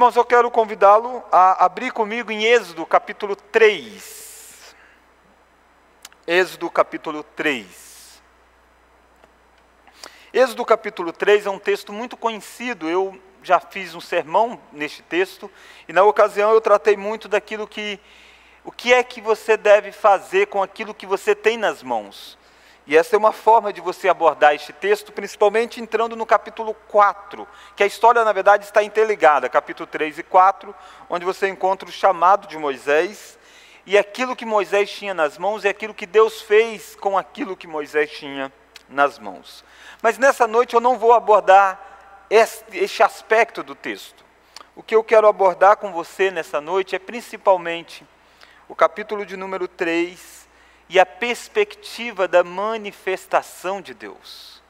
Irmãos, eu quero convidá-lo a abrir comigo em Êxodo capítulo 3. Êxodo capítulo 3. Êxodo capítulo 3 é um texto muito conhecido, eu já fiz um sermão neste texto, e na ocasião eu tratei muito daquilo que. O que é que você deve fazer com aquilo que você tem nas mãos? E essa é uma forma de você abordar este texto, principalmente entrando no capítulo 4, que a história, na verdade, está interligada, capítulo 3 e 4, onde você encontra o chamado de Moisés, e aquilo que Moisés tinha nas mãos e aquilo que Deus fez com aquilo que Moisés tinha nas mãos. Mas nessa noite eu não vou abordar este aspecto do texto. O que eu quero abordar com você nessa noite é principalmente o capítulo de número 3, e a perspectiva da manifestação de Deus.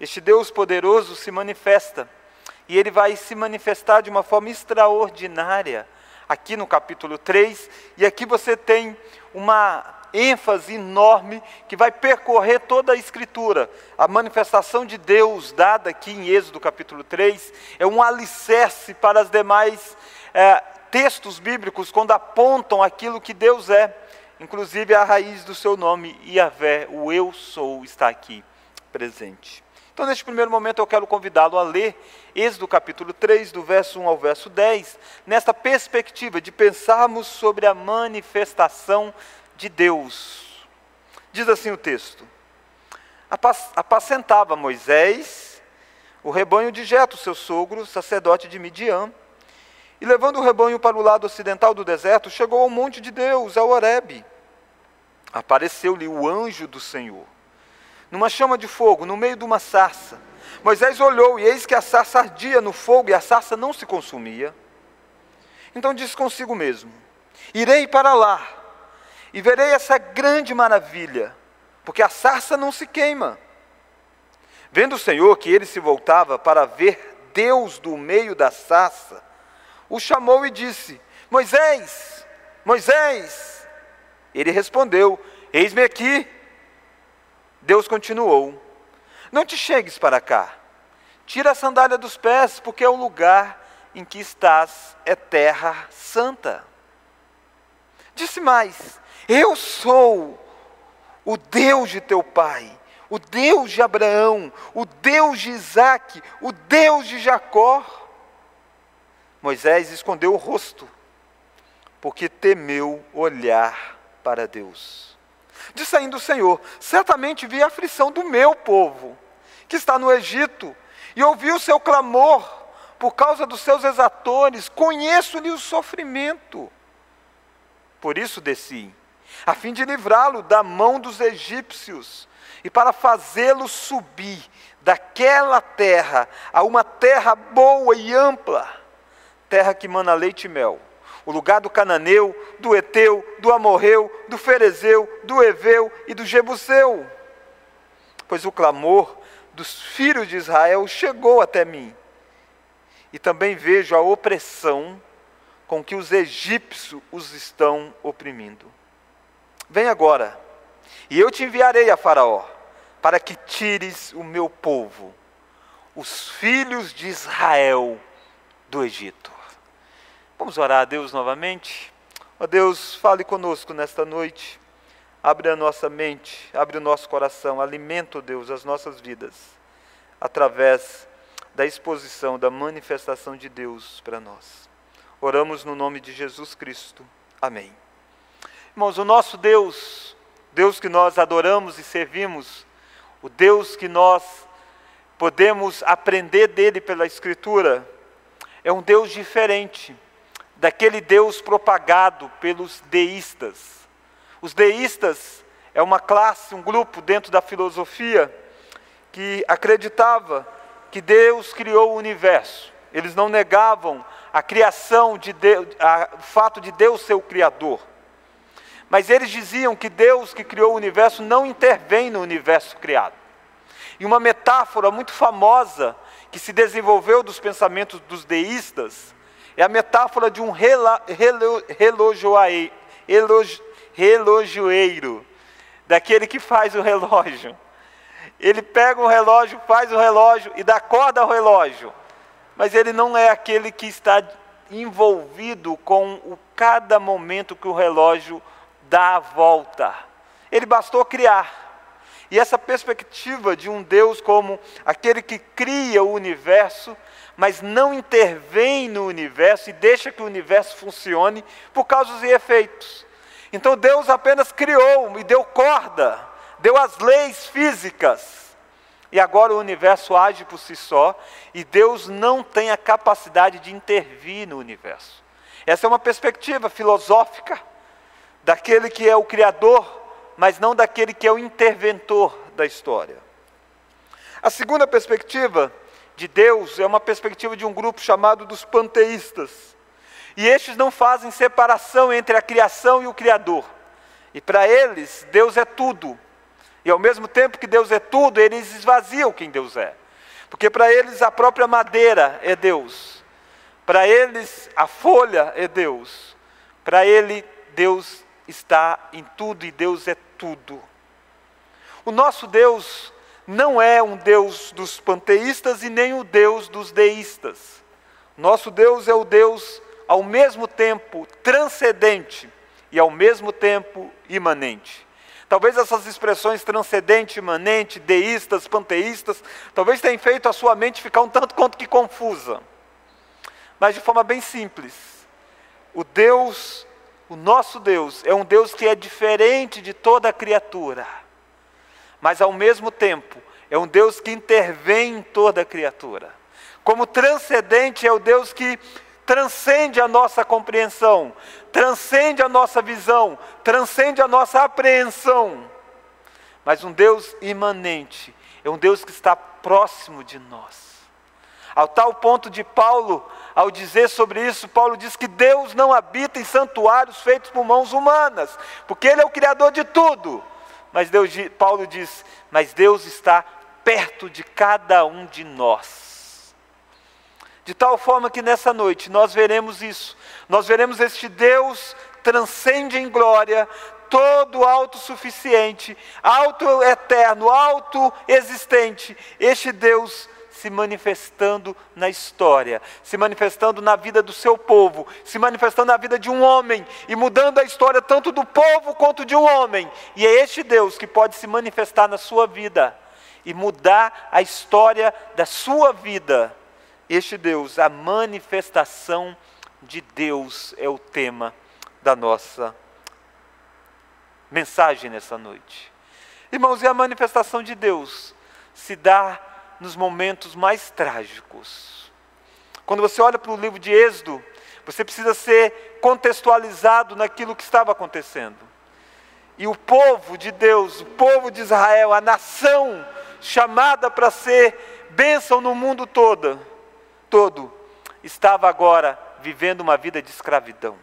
Este Deus poderoso se manifesta e ele vai se manifestar de uma forma extraordinária aqui no capítulo 3, e aqui você tem uma ênfase enorme que vai percorrer toda a Escritura. A manifestação de Deus dada aqui em Êxodo capítulo 3 é um alicerce para os demais é, textos bíblicos quando apontam aquilo que Deus é. Inclusive a raiz do seu nome, Yahvé, o eu sou, está aqui presente. Então, neste primeiro momento, eu quero convidá-lo a ler Êxodo capítulo 3, do verso 1 ao verso 10, nesta perspectiva de pensarmos sobre a manifestação de Deus. Diz assim o texto: Apacentava Moisés o rebanho de Jeto, seu sogro, sacerdote de Midian, e levando o rebanho para o lado ocidental do deserto, chegou ao monte de Deus, ao Horebe. Apareceu-lhe o anjo do Senhor, numa chama de fogo, no meio de uma sarça. Moisés olhou, e eis que a sarça ardia no fogo, e a sarça não se consumia. Então disse consigo mesmo: Irei para lá, e verei essa grande maravilha, porque a sarça não se queima. Vendo o Senhor que ele se voltava para ver Deus do meio da sarça, o chamou e disse: Moisés, Moisés. Ele respondeu: Eis-me aqui. Deus continuou: Não te chegues para cá. Tira a sandália dos pés, porque é o lugar em que estás é terra santa. Disse mais: Eu sou o Deus de teu pai, o Deus de Abraão, o Deus de Isaque, o Deus de Jacó. Moisés escondeu o rosto, porque temeu olhar para Deus. Disse ainda o Senhor: Certamente vi a aflição do meu povo, que está no Egito, e ouvi o seu clamor por causa dos seus exatores, conheço-lhe o sofrimento. Por isso desci, a fim de livrá-lo da mão dos egípcios, e para fazê-lo subir daquela terra a uma terra boa e ampla terra que mana leite e mel, o lugar do cananeu, do eteu, do amorreu, do ferezeu, do eveu e do jebuseu. Pois o clamor dos filhos de Israel chegou até mim. E também vejo a opressão com que os egípcios os estão oprimindo. Vem agora, e eu te enviarei a Faraó, para que tires o meu povo, os filhos de Israel, do Egito. Vamos orar a Deus novamente? Ó Deus, fale conosco nesta noite. Abre a nossa mente, abre o nosso coração, alimenta, Deus, as nossas vidas, através da exposição, da manifestação de Deus para nós. Oramos no nome de Jesus Cristo. Amém. Irmãos, o nosso Deus, Deus que nós adoramos e servimos, o Deus que nós podemos aprender dele pela Escritura, é um Deus diferente daquele Deus propagado pelos deístas. Os deístas é uma classe, um grupo dentro da filosofia que acreditava que Deus criou o universo. Eles não negavam a criação de Deus, a, o fato de Deus ser o criador. Mas eles diziam que Deus que criou o universo não intervém no universo criado. E uma metáfora muito famosa que se desenvolveu dos pensamentos dos deístas é a metáfora de um rela, relo, relojoeiro, daquele que faz o relógio. Ele pega o relógio, faz o relógio e dá corda ao relógio, mas ele não é aquele que está envolvido com o cada momento que o relógio dá a volta. Ele bastou criar. E essa perspectiva de um Deus como aquele que cria o universo, mas não intervém no universo e deixa que o universo funcione por causas e efeitos. Então Deus apenas criou e deu corda, deu as leis físicas. E agora o universo age por si só e Deus não tem a capacidade de intervir no universo. Essa é uma perspectiva filosófica daquele que é o criador mas não daquele que é o interventor da história. A segunda perspectiva de Deus é uma perspectiva de um grupo chamado dos panteístas. E estes não fazem separação entre a criação e o Criador. E para eles, Deus é tudo. E ao mesmo tempo que Deus é tudo, eles esvaziam quem Deus é. Porque para eles a própria madeira é Deus. Para eles a folha é Deus. Para ele, Deus está em tudo e Deus é tudo. O nosso Deus não é um Deus dos panteístas e nem o Deus dos deístas. Nosso Deus é o Deus ao mesmo tempo transcendente e ao mesmo tempo imanente. Talvez essas expressões transcendente, imanente, deístas, panteístas, talvez tenham feito a sua mente ficar um tanto quanto que confusa. Mas de forma bem simples, o Deus o nosso Deus é um Deus que é diferente de toda criatura, mas ao mesmo tempo é um Deus que intervém em toda criatura. Como transcendente é o Deus que transcende a nossa compreensão, transcende a nossa visão, transcende a nossa apreensão. Mas um Deus imanente, é um Deus que está próximo de nós. Ao tal ponto de Paulo ao dizer sobre isso, Paulo diz que Deus não habita em santuários feitos por mãos humanas, porque Ele é o Criador de tudo. Mas Deus, Paulo diz, mas Deus está perto de cada um de nós. De tal forma que nessa noite nós veremos isso, nós veremos este Deus transcende em glória, todo autossuficiente, auto-eterno, auto-existente, este Deus se manifestando na história, se manifestando na vida do seu povo, se manifestando na vida de um homem e mudando a história tanto do povo quanto de um homem. E é este Deus que pode se manifestar na sua vida e mudar a história da sua vida. Este Deus, a manifestação de Deus é o tema da nossa mensagem nessa noite. Irmãos, e a manifestação de Deus se dá nos momentos mais trágicos. Quando você olha para o livro de Êxodo, você precisa ser contextualizado naquilo que estava acontecendo. E o povo de Deus, o povo de Israel, a nação chamada para ser bênção no mundo todo, todo, estava agora vivendo uma vida de escravidão.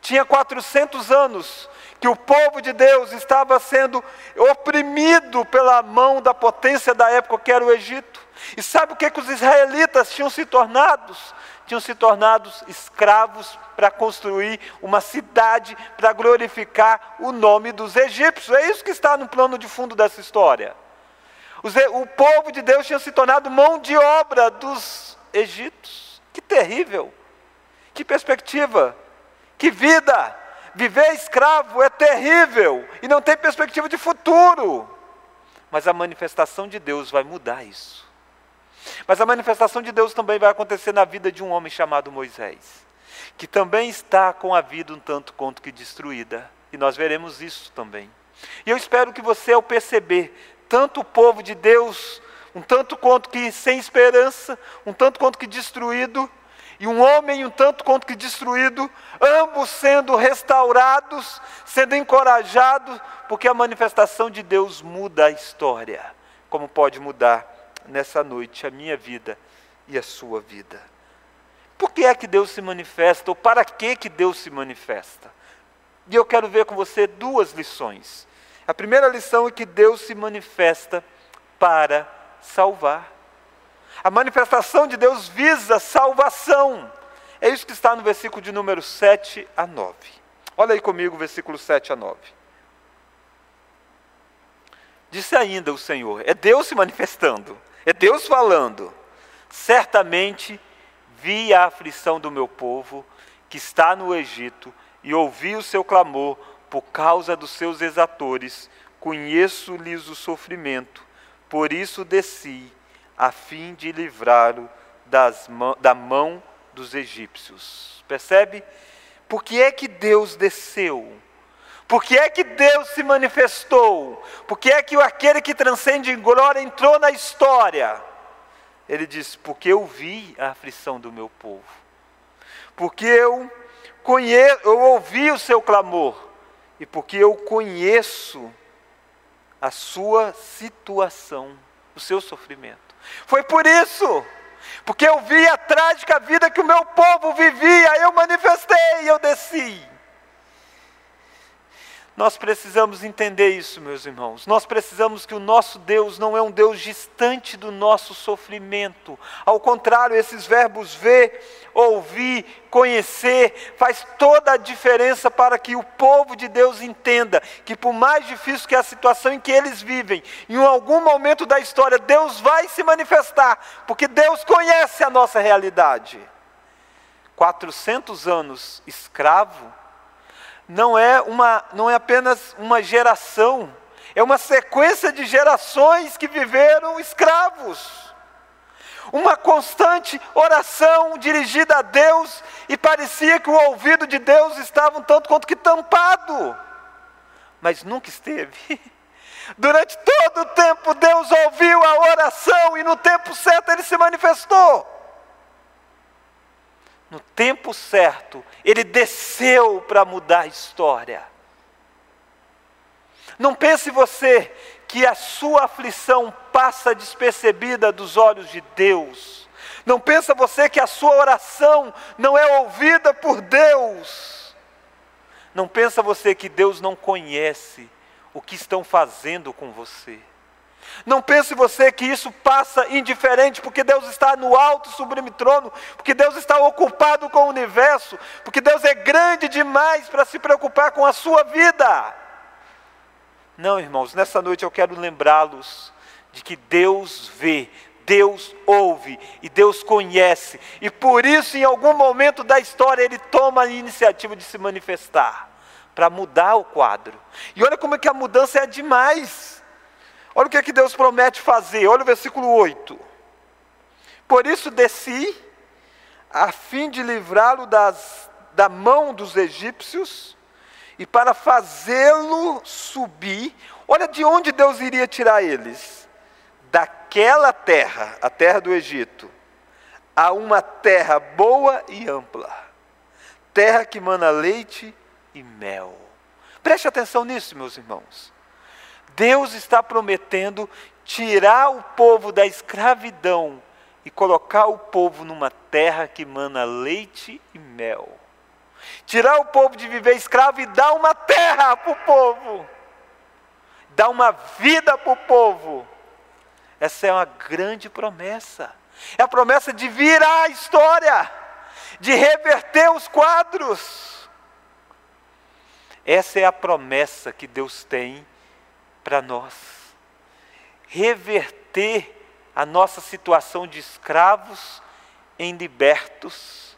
Tinha 400 anos que o povo de Deus estava sendo oprimido pela mão da potência da época que era o Egito. E sabe o que, que os israelitas tinham se tornado? Tinham se tornado escravos para construir uma cidade para glorificar o nome dos egípcios. É isso que está no plano de fundo dessa história. O povo de Deus tinha se tornado mão de obra dos egípcios. Que terrível! Que perspectiva! Que vida! Viver escravo é terrível e não tem perspectiva de futuro. Mas a manifestação de Deus vai mudar isso. Mas a manifestação de Deus também vai acontecer na vida de um homem chamado Moisés, que também está com a vida um tanto quanto que destruída. E nós veremos isso também. E eu espero que você, ao perceber tanto o povo de Deus, um tanto quanto que sem esperança, um tanto quanto que destruído, e um homem um tanto quanto que destruído, ambos sendo restaurados, sendo encorajados, porque a manifestação de Deus muda a história, como pode mudar nessa noite a minha vida e a sua vida. Por que é que Deus se manifesta, ou para que, que Deus se manifesta? E eu quero ver com você duas lições. A primeira lição é que Deus se manifesta para salvar. A manifestação de Deus visa salvação. É isso que está no versículo de número 7 a 9. Olha aí comigo o versículo 7 a 9. Disse ainda o Senhor: é Deus se manifestando, é Deus falando. Certamente vi a aflição do meu povo que está no Egito e ouvi o seu clamor por causa dos seus exatores, conheço-lhes o sofrimento, por isso desci, a fim de livrá-lo da mão dos egípcios. Percebe? Por que é que Deus desceu? Por que é que Deus se manifestou? Por que é que aquele que transcende em glória entrou na história? Ele diz: Porque eu vi a aflição do meu povo. Porque eu, eu ouvi o seu clamor. E porque eu conheço a sua situação, o seu sofrimento. Foi por isso, porque eu vi a trágica vida que o meu povo vivia, eu manifestei, eu desci. Nós precisamos entender isso, meus irmãos. Nós precisamos que o nosso Deus não é um Deus distante do nosso sofrimento. Ao contrário, esses verbos ver, ouvir, conhecer, faz toda a diferença para que o povo de Deus entenda que, por mais difícil que é a situação em que eles vivem, em algum momento da história, Deus vai se manifestar, porque Deus conhece a nossa realidade. 400 anos escravo não é, uma, não é apenas uma geração, é uma sequência de gerações que viveram escravos. Uma constante oração dirigida a Deus, e parecia que o ouvido de Deus estava um tanto quanto que tampado, mas nunca esteve. Durante todo o tempo, Deus ouviu a oração e no tempo certo ele se manifestou no tempo certo, ele desceu para mudar a história. Não pense você que a sua aflição passa despercebida dos olhos de Deus. Não pensa você que a sua oração não é ouvida por Deus. Não pensa você que Deus não conhece o que estão fazendo com você. Não pense você que isso passa indiferente, porque Deus está no alto sublime trono, porque Deus está ocupado com o universo, porque Deus é grande demais para se preocupar com a sua vida. Não, irmãos, nessa noite eu quero lembrá-los de que Deus vê, Deus ouve e Deus conhece, e por isso, em algum momento da história, Ele toma a iniciativa de se manifestar para mudar o quadro. E olha como é que a mudança é demais. Olha o que, é que Deus promete fazer, olha o versículo 8. Por isso desci, a fim de livrá-lo da mão dos egípcios, e para fazê-lo subir, olha de onde Deus iria tirar eles: daquela terra, a terra do Egito, a uma terra boa e ampla, terra que mana leite e mel. Preste atenção nisso, meus irmãos. Deus está prometendo tirar o povo da escravidão e colocar o povo numa terra que mana leite e mel. Tirar o povo de viver escravo e dar uma terra para o povo, dar uma vida para o povo. Essa é uma grande promessa. É a promessa de virar a história, de reverter os quadros. Essa é a promessa que Deus tem para nós. Reverter a nossa situação de escravos em libertos.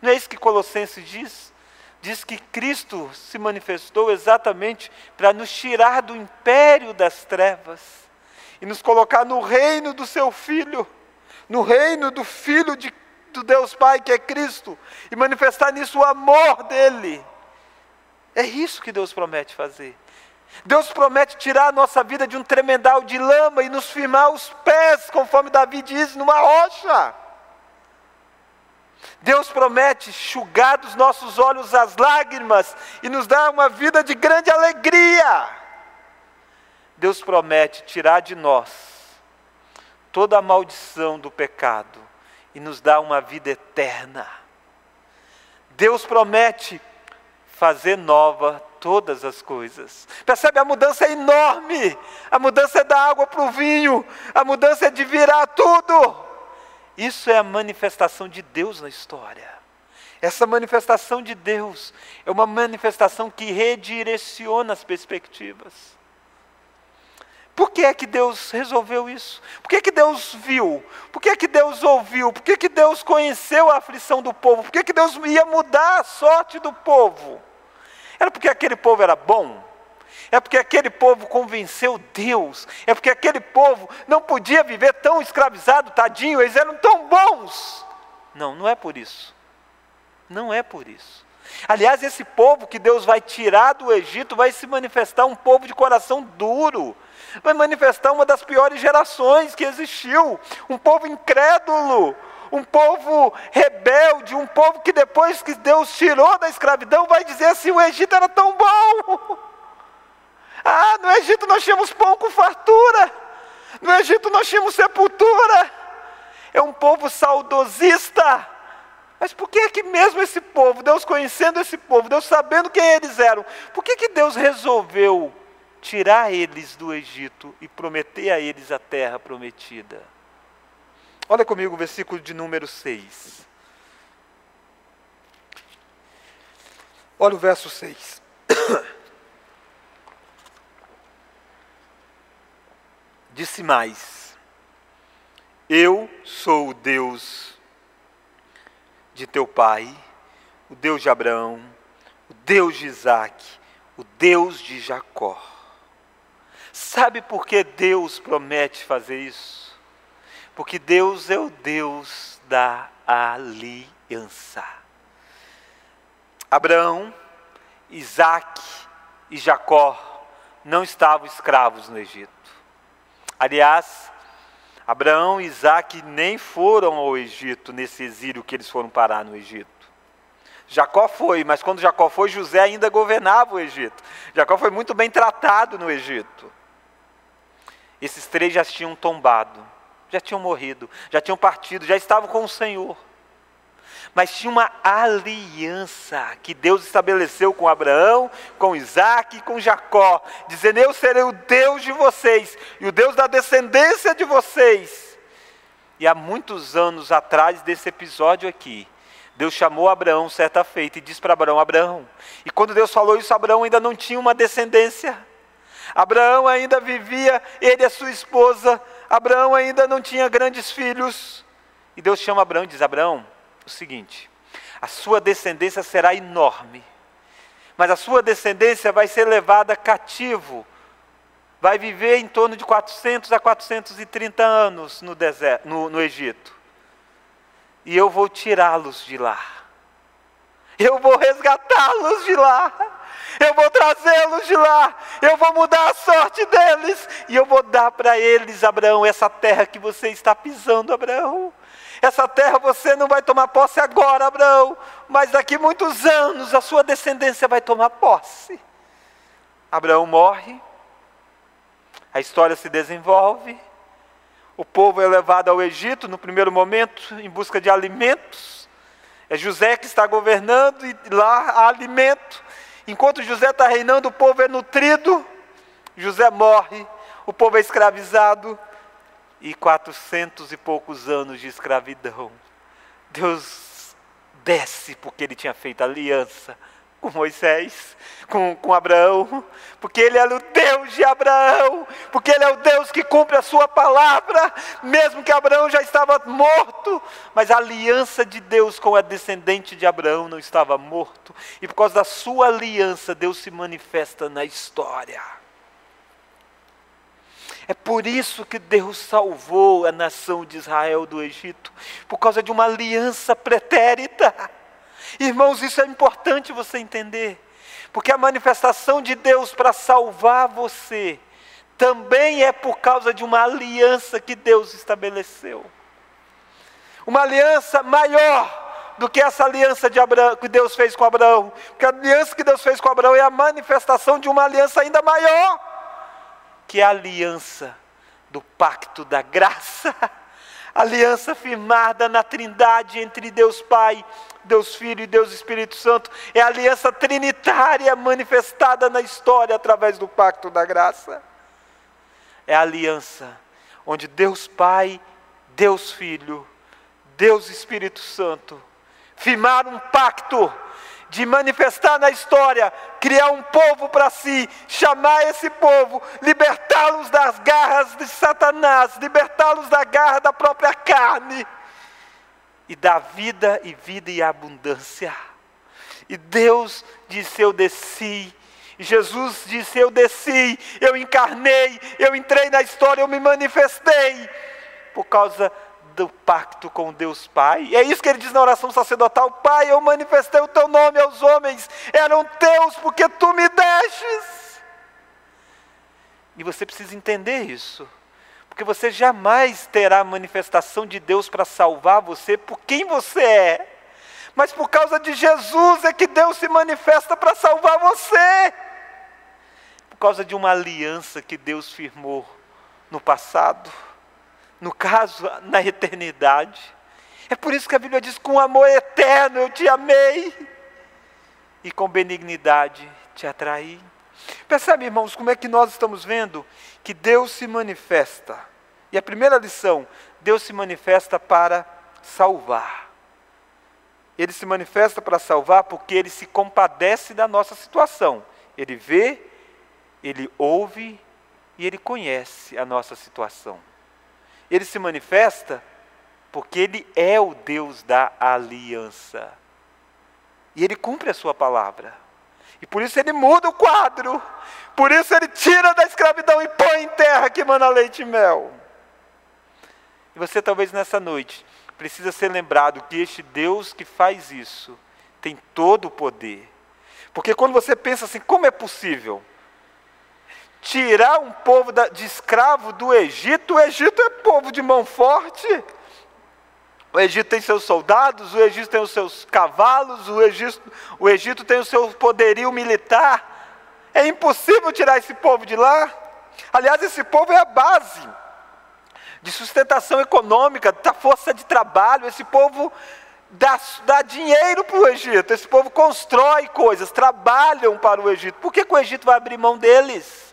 Não é isso que Colossenses diz? Diz que Cristo se manifestou exatamente para nos tirar do império das trevas e nos colocar no reino do seu Filho, no reino do Filho de, do Deus Pai, que é Cristo, e manifestar nisso o amor dele. É isso que Deus promete fazer. Deus promete tirar a nossa vida de um tremendal de lama e nos firmar os pés, conforme Davi diz, numa rocha. Deus promete enxugar dos nossos olhos as lágrimas e nos dar uma vida de grande alegria. Deus promete tirar de nós toda a maldição do pecado e nos dar uma vida eterna. Deus promete fazer nova todas as coisas. Percebe? A mudança é enorme. A mudança é da água para o vinho. A mudança é de virar tudo. Isso é a manifestação de Deus na história. Essa manifestação de Deus é uma manifestação que redireciona as perspectivas. Por que é que Deus resolveu isso? Por que é que Deus viu? Por que é que Deus ouviu? Por que é que Deus conheceu a aflição do povo? Por que é que Deus ia mudar a sorte do povo? Era porque aquele povo era bom? É porque aquele povo convenceu Deus. É porque aquele povo não podia viver tão escravizado, tadinho, eles eram tão bons. Não, não é por isso. Não é por isso. Aliás, esse povo que Deus vai tirar do Egito vai se manifestar um povo de coração duro. Vai manifestar uma das piores gerações que existiu, um povo incrédulo, um povo rebelde, um povo que depois que Deus tirou da escravidão vai dizer assim: o Egito era tão bom. Ah, no Egito nós tínhamos pão com fartura, no Egito nós tínhamos sepultura. É um povo saudosista. Mas por que que mesmo esse povo, Deus conhecendo esse povo, Deus sabendo quem eles eram, por que, que Deus resolveu tirar eles do Egito e prometer a eles a terra prometida? Olha comigo o versículo de número 6. Olha o verso 6. Disse mais: Eu sou o Deus de teu pai, o Deus de Abraão, o Deus de Isaac, o Deus de Jacó. Sabe por que Deus promete fazer isso? Porque Deus é o Deus da aliança. Abraão, Isaac e Jacó não estavam escravos no Egito. Aliás, Abraão e Isaac nem foram ao Egito nesse exílio que eles foram parar no Egito. Jacó foi, mas quando Jacó foi, José ainda governava o Egito. Jacó foi muito bem tratado no Egito. Esses três já tinham tombado, já tinham morrido, já tinham partido, já estavam com o Senhor. Mas tinha uma aliança que Deus estabeleceu com Abraão, com Isaac e com Jacó, dizendo: Eu serei o Deus de vocês e o Deus da descendência de vocês. E há muitos anos atrás desse episódio aqui, Deus chamou Abraão certa feita e disse para Abraão: Abraão. E quando Deus falou isso, Abraão ainda não tinha uma descendência. Abraão ainda vivia, ele e a sua esposa. Abraão ainda não tinha grandes filhos. E Deus chama Abraão e diz: Abraão, o seguinte: a sua descendência será enorme, mas a sua descendência vai ser levada cativo, vai viver em torno de 400 a 430 anos no, deserto, no, no Egito, e eu vou tirá-los de lá, eu vou resgatá-los de lá. Eu vou trazê-los de lá, eu vou mudar a sorte deles, e eu vou dar para eles, Abraão, essa terra que você está pisando, Abraão. Essa terra você não vai tomar posse agora, Abraão, mas daqui muitos anos a sua descendência vai tomar posse. Abraão morre, a história se desenvolve, o povo é levado ao Egito no primeiro momento em busca de alimentos. É José que está governando e lá há alimento. Enquanto José está reinando, o povo é nutrido. José morre, o povo é escravizado e quatrocentos e poucos anos de escravidão. Deus desce porque ele tinha feito aliança com Moisés, com, com Abraão, porque ele era o Deus de Abraão, porque ele é o Deus que cumpre a sua palavra, mesmo que Abraão já estava morto, mas a aliança de Deus com a descendente de Abraão não estava morto, e por causa da sua aliança, Deus se manifesta na história. É por isso que Deus salvou a nação de Israel do Egito, por causa de uma aliança pretérita. Irmãos, isso é importante você entender, porque a manifestação de Deus para salvar você também é por causa de uma aliança que Deus estabeleceu. Uma aliança maior do que essa aliança de Abraão, que Deus fez com Abraão. Porque a aliança que Deus fez com Abraão é a manifestação de uma aliança ainda maior que é a aliança do pacto da graça, aliança firmada na trindade entre Deus Pai, Deus Filho e Deus Espírito Santo, é a aliança trinitária manifestada na história através do pacto da graça. É a aliança onde Deus Pai, Deus Filho, Deus Espírito Santo firmaram um pacto de manifestar na história, criar um povo para si, chamar esse povo, libertá-los da das garras de Satanás, libertá-los da garra da própria carne e dar vida e vida e abundância. E Deus disse: Eu desci. E Jesus disse: Eu desci, eu encarnei, eu entrei na história, eu me manifestei por causa do pacto com Deus Pai. E é isso que ele diz na oração sacerdotal: Pai, eu manifestei o teu nome aos homens, eram teus porque tu me deixes. E você precisa entender isso, porque você jamais terá manifestação de Deus para salvar você por quem você é. Mas por causa de Jesus é que Deus se manifesta para salvar você. Por causa de uma aliança que Deus firmou no passado no caso, na eternidade. É por isso que a Bíblia diz: com amor eterno eu te amei, e com benignidade te atraí. Percebe, irmãos, como é que nós estamos vendo que Deus se manifesta. E a primeira lição: Deus se manifesta para salvar. Ele se manifesta para salvar porque ele se compadece da nossa situação. Ele vê, ele ouve e ele conhece a nossa situação. Ele se manifesta porque ele é o Deus da aliança. E ele cumpre a sua palavra. E por isso ele muda o quadro. Por isso ele tira da escravidão e põe em terra que manda leite e mel. E você talvez nessa noite precisa ser lembrado que este Deus que faz isso tem todo o poder. Porque quando você pensa assim, como é possível? Tirar um povo de escravo do Egito, o Egito é povo de mão forte. O Egito tem seus soldados, o Egito tem os seus cavalos, o Egito, o Egito tem o seu poderio militar. É impossível tirar esse povo de lá. Aliás, esse povo é a base de sustentação econômica, da força de trabalho. Esse povo dá, dá dinheiro para o Egito, esse povo constrói coisas, trabalham para o Egito. Por que, que o Egito vai abrir mão deles?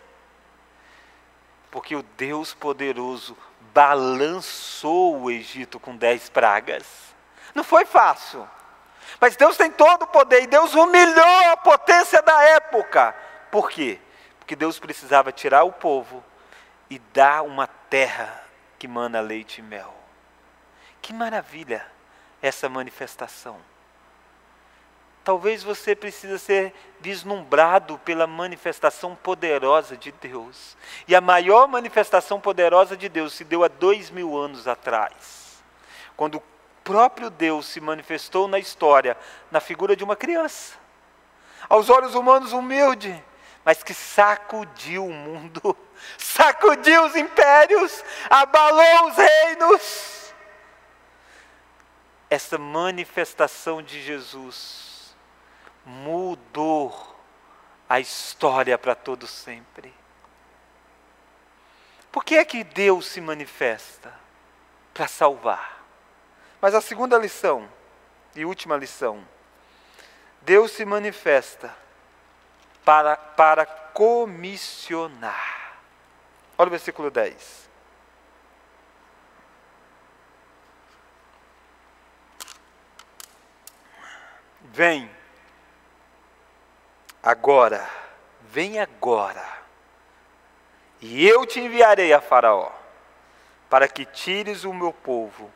Porque o Deus poderoso balançou o Egito com dez pragas. Não foi fácil. Mas Deus tem todo o poder e Deus humilhou a potência da época. Por quê? Porque Deus precisava tirar o povo e dar uma terra que mana leite e mel. Que maravilha essa manifestação. Talvez você precise ser vislumbrado pela manifestação poderosa de Deus. E a maior manifestação poderosa de Deus se deu há dois mil anos atrás, quando o próprio Deus se manifestou na história na figura de uma criança, aos olhos humanos humilde, mas que sacudiu o mundo, sacudiu os impérios, abalou os reinos. Essa manifestação de Jesus mudou a história para todo sempre. Por que é que Deus se manifesta? Para salvar. Mas a segunda lição, e última lição, Deus se manifesta para, para comissionar. Olha o versículo 10. Vem agora, vem agora, e eu te enviarei a Faraó, para que tires o meu povo,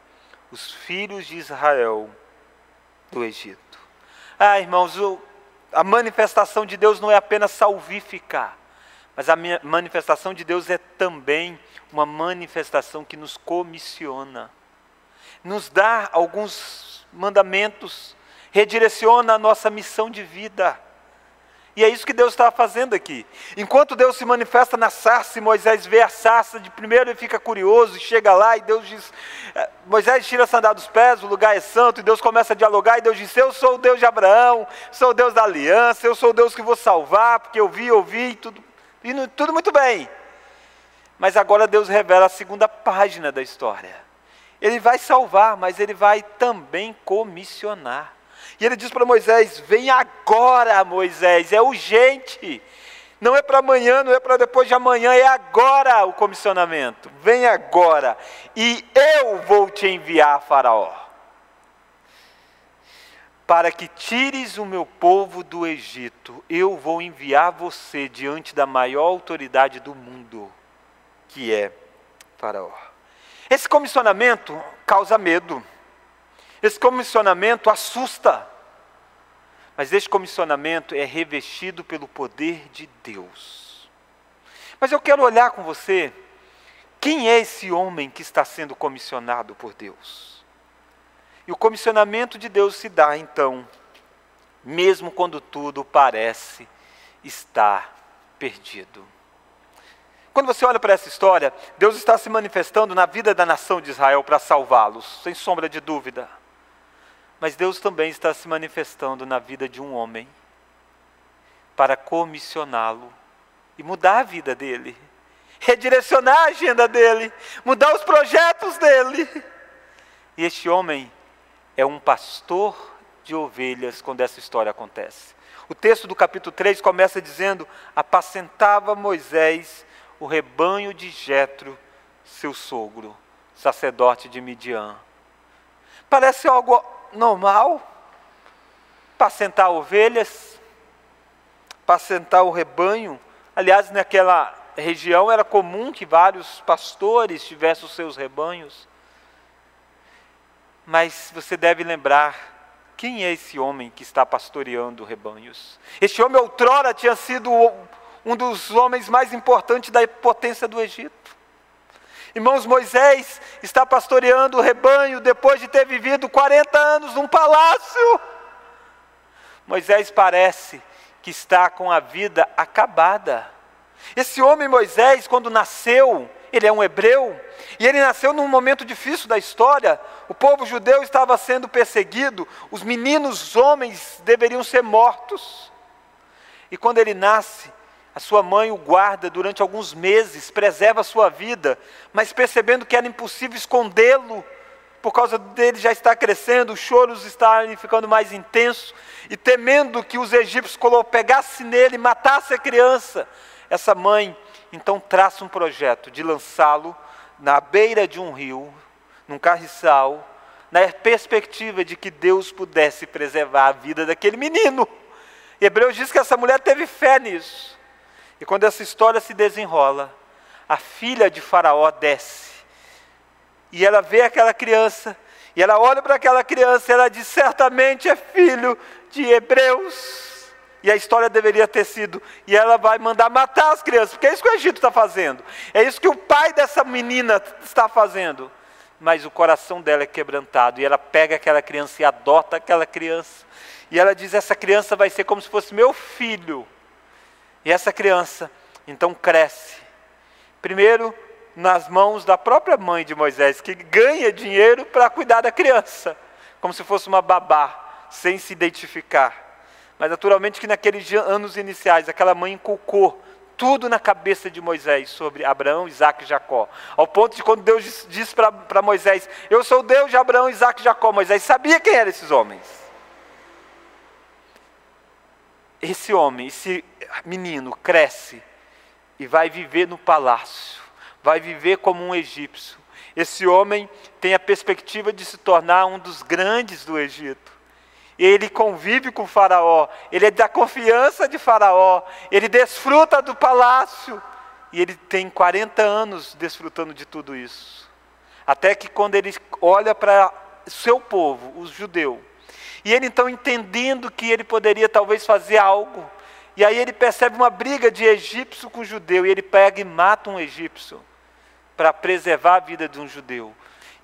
os filhos de Israel, do Egito. Ah, irmãos, o, a manifestação de Deus não é apenas salvífica, mas a manifestação de Deus é também uma manifestação que nos comissiona, nos dá alguns mandamentos, redireciona a nossa missão de vida. E é isso que Deus estava fazendo aqui. Enquanto Deus se manifesta na sarça e Moisés vê a sarça, de primeiro ele fica curioso e chega lá e Deus diz: eh, Moisés tira a sandália dos pés, o lugar é santo, e Deus começa a dialogar e Deus diz: Eu sou o Deus de Abraão, sou o Deus da aliança, eu sou o Deus que vou salvar, porque eu vi, ouvi, tudo, e tudo muito bem. Mas agora Deus revela a segunda página da história. Ele vai salvar, mas ele vai também comissionar. E ele diz para Moisés: Vem agora, Moisés, é urgente. Não é para amanhã, não é para depois de amanhã, é agora o comissionamento. Vem agora, e eu vou te enviar a Faraó, para que tires o meu povo do Egito. Eu vou enviar você diante da maior autoridade do mundo. que é Faraó. Esse comissionamento causa medo. Esse comissionamento assusta. Mas este comissionamento é revestido pelo poder de Deus. Mas eu quero olhar com você quem é esse homem que está sendo comissionado por Deus. E o comissionamento de Deus se dá então, mesmo quando tudo parece estar perdido. Quando você olha para essa história, Deus está se manifestando na vida da nação de Israel para salvá-los, sem sombra de dúvida. Mas Deus também está se manifestando na vida de um homem para comissioná-lo e mudar a vida dele, redirecionar a agenda dele, mudar os projetos dele. E este homem é um pastor de ovelhas quando essa história acontece. O texto do capítulo 3 começa dizendo: Apacentava Moisés o rebanho de Jetro, seu sogro, sacerdote de Midian. Parece algo normal, apacentar ovelhas, apacentar o rebanho. Aliás, naquela região era comum que vários pastores tivessem os seus rebanhos. Mas você deve lembrar quem é esse homem que está pastoreando rebanhos? Este homem outrora tinha sido um dos homens mais importantes da potência do Egito. Irmãos, Moisés está pastoreando o rebanho depois de ter vivido 40 anos num palácio. Moisés parece que está com a vida acabada. Esse homem Moisés, quando nasceu, ele é um hebreu, e ele nasceu num momento difícil da história. O povo judeu estava sendo perseguido, os meninos homens deveriam ser mortos. E quando ele nasce, a sua mãe o guarda durante alguns meses, preserva a sua vida, mas percebendo que era impossível escondê-lo, por causa dele já estar crescendo, os choros estarem ficando mais intensos, e temendo que os egípcios pegassem nele e matassem a criança, essa mãe então traça um projeto de lançá-lo na beira de um rio, num carriçal, na perspectiva de que Deus pudesse preservar a vida daquele menino. Hebreus diz que essa mulher teve fé nisso. E quando essa história se desenrola, a filha de Faraó desce. E ela vê aquela criança, e ela olha para aquela criança, e ela diz: certamente é filho de Hebreus. E a história deveria ter sido, e ela vai mandar matar as crianças, porque é isso que o Egito está fazendo, é isso que o pai dessa menina está fazendo. Mas o coração dela é quebrantado, e ela pega aquela criança e adota aquela criança, e ela diz: Essa criança vai ser como se fosse meu filho. E essa criança então cresce. Primeiro, nas mãos da própria mãe de Moisés, que ganha dinheiro para cuidar da criança, como se fosse uma babá, sem se identificar. Mas naturalmente que naqueles anos iniciais, aquela mãe inculcou tudo na cabeça de Moisés sobre Abraão, Isaac e Jacó. Ao ponto de quando Deus disse para Moisés: Eu sou o Deus de Abraão, Isaac e Jacó. Moisés sabia quem eram esses homens esse homem, esse menino cresce e vai viver no palácio, vai viver como um egípcio. Esse homem tem a perspectiva de se tornar um dos grandes do Egito. Ele convive com Faraó, ele é da confiança de Faraó, ele desfruta do palácio e ele tem 40 anos desfrutando de tudo isso. Até que quando ele olha para seu povo, os judeus, e ele então entendendo que ele poderia talvez fazer algo, e aí ele percebe uma briga de egípcio com judeu, e ele pega e mata um egípcio para preservar a vida de um judeu.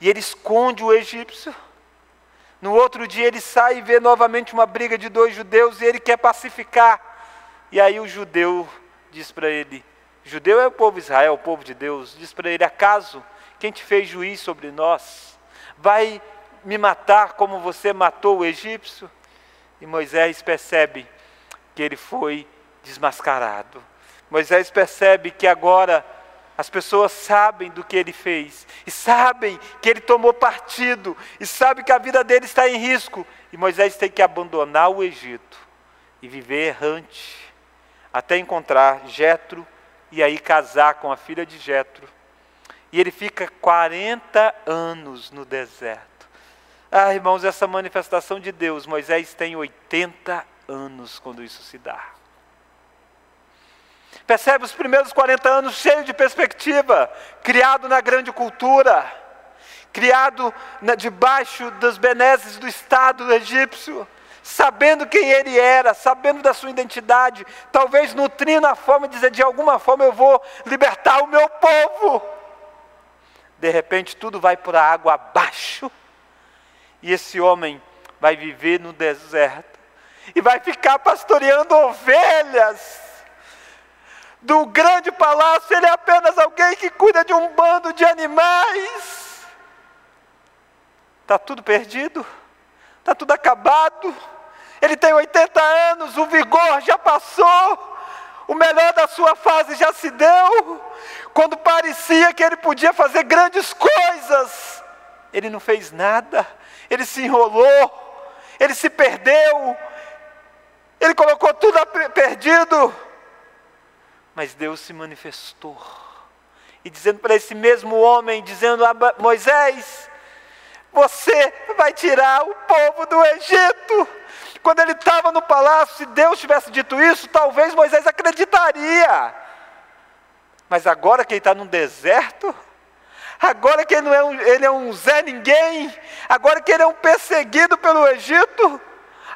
E ele esconde o egípcio. No outro dia ele sai e vê novamente uma briga de dois judeus e ele quer pacificar. E aí o judeu diz para ele: Judeu é o povo Israel, o povo de Deus. Diz para ele: Acaso quem te fez juiz sobre nós vai me matar como você matou o egípcio? E Moisés percebe que ele foi desmascarado. Moisés percebe que agora as pessoas sabem do que ele fez, e sabem que ele tomou partido, e sabem que a vida dele está em risco. E Moisés tem que abandonar o Egito e viver errante, até encontrar Jetro e aí casar com a filha de Jetro. E ele fica 40 anos no deserto. Ah, irmãos, essa manifestação de Deus, Moisés tem 80 anos quando isso se dá. Percebe os primeiros 40 anos cheio de perspectiva, criado na grande cultura, criado na, debaixo das benesses do Estado egípcio, sabendo quem ele era, sabendo da sua identidade, talvez nutrindo a forma de dizer: de alguma forma eu vou libertar o meu povo. De repente tudo vai por água abaixo, e esse homem vai viver no deserto, e vai ficar pastoreando ovelhas do grande palácio, ele é apenas alguém que cuida de um bando de animais. Está tudo perdido, está tudo acabado. Ele tem 80 anos, o vigor já passou, o melhor da sua fase já se deu. Quando parecia que ele podia fazer grandes coisas, ele não fez nada, ele se enrolou, ele se perdeu, ele colocou tudo perdido mas Deus se manifestou. E dizendo para esse mesmo homem, dizendo a Moisés, você vai tirar o povo do Egito. Quando ele estava no palácio, se Deus tivesse dito isso, talvez Moisés acreditaria. Mas agora que ele está no deserto, agora que ele, não é um, ele é um Zé Ninguém, agora que ele é um perseguido pelo Egito,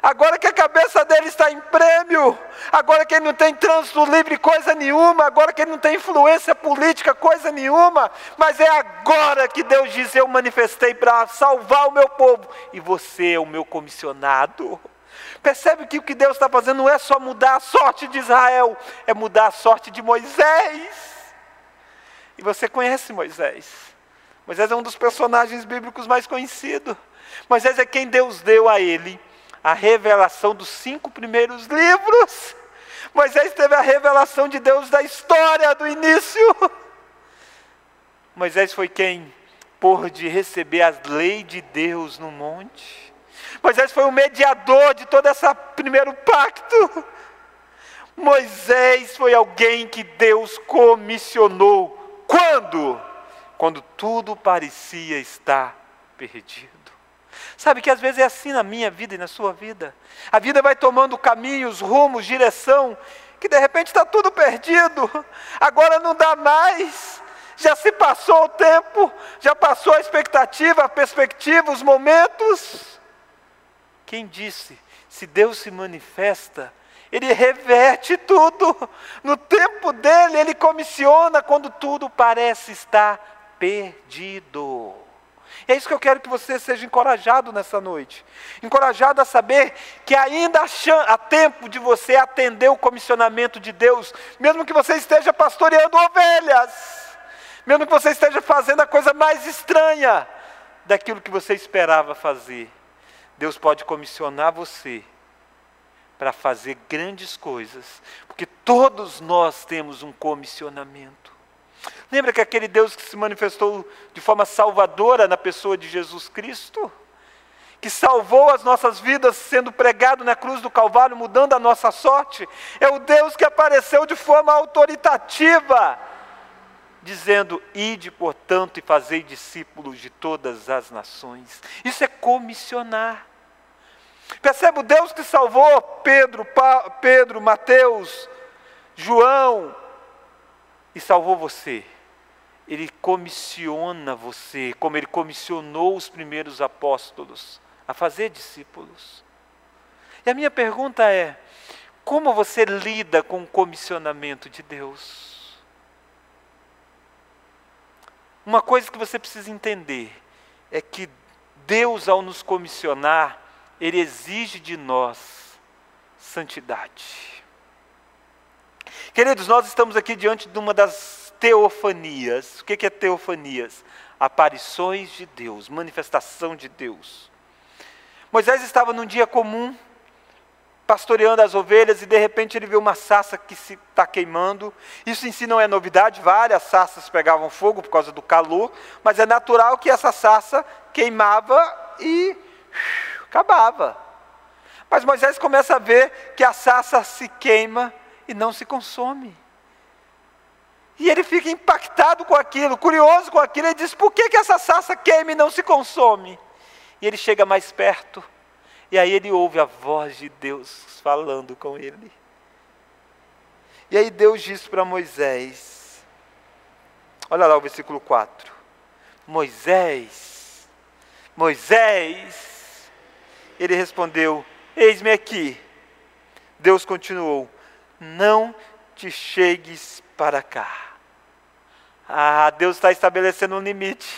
agora que a cabeça dele está em prêmio, agora que ele não tem trânsito livre coisa nenhuma, agora que ele não tem influência política coisa nenhuma, mas é agora que Deus diz: Eu manifestei para salvar o meu povo, e você é o meu comissionado. Percebe que o que Deus está fazendo não é só mudar a sorte de Israel, é mudar a sorte de Moisés. E você conhece Moisés. Moisés é um dos personagens bíblicos mais conhecidos. Moisés é quem Deus deu a ele a revelação dos cinco primeiros livros. Moisés teve a revelação de Deus da história, do início. Moisés foi quem pôde receber as leis de Deus no monte. Moisés foi o mediador de todo esse primeiro pacto. Moisés foi alguém que Deus comissionou. Quando? Quando tudo parecia estar perdido. Sabe que às vezes é assim na minha vida e na sua vida. A vida vai tomando caminhos, rumos, direção, que de repente está tudo perdido. Agora não dá mais. Já se passou o tempo, já passou a expectativa, a perspectiva, os momentos. Quem disse? Se Deus se manifesta, Ele reverte tudo. No tempo dele, Ele comissiona quando tudo parece estar perdido. É isso que eu quero que você seja encorajado nessa noite. Encorajado a saber que ainda há tempo de você atender o comissionamento de Deus, mesmo que você esteja pastoreando ovelhas, mesmo que você esteja fazendo a coisa mais estranha daquilo que você esperava fazer. Deus pode comissionar você para fazer grandes coisas, porque todos nós temos um comissionamento. Lembra que aquele Deus que se manifestou de forma salvadora na pessoa de Jesus Cristo? Que salvou as nossas vidas sendo pregado na cruz do Calvário, mudando a nossa sorte? É o Deus que apareceu de forma autoritativa, dizendo: Ide, portanto, e fazei discípulos de todas as nações. Isso é comissionar. Percebe o Deus que salvou Pedro, pa, Pedro, Mateus, João, e salvou você. Ele comissiona você, como ele comissionou os primeiros apóstolos, a fazer discípulos. E a minha pergunta é: como você lida com o comissionamento de Deus? Uma coisa que você precisa entender é que Deus, ao nos comissionar, Ele exige de nós santidade. Queridos, nós estamos aqui diante de uma das teofanias. O que é teofanias? Aparições de Deus, manifestação de Deus. Moisés estava num dia comum, pastoreando as ovelhas, e de repente ele vê uma sarça que se está queimando. Isso em si não é novidade, várias sarças pegavam fogo por causa do calor, mas é natural que essa sarça queimava e acabava. Mas Moisés começa a ver que a sarça se queima e não se consome. E ele fica impactado com aquilo, curioso com aquilo, e diz: por que, que essa sarça queima e não se consome? E ele chega mais perto, e aí ele ouve a voz de Deus falando com ele. E aí Deus disse para Moisés, olha lá o versículo 4: Moisés, Moisés, ele respondeu: Eis-me aqui. Deus continuou: Não te chegues para cá. Ah, Deus está estabelecendo um limite.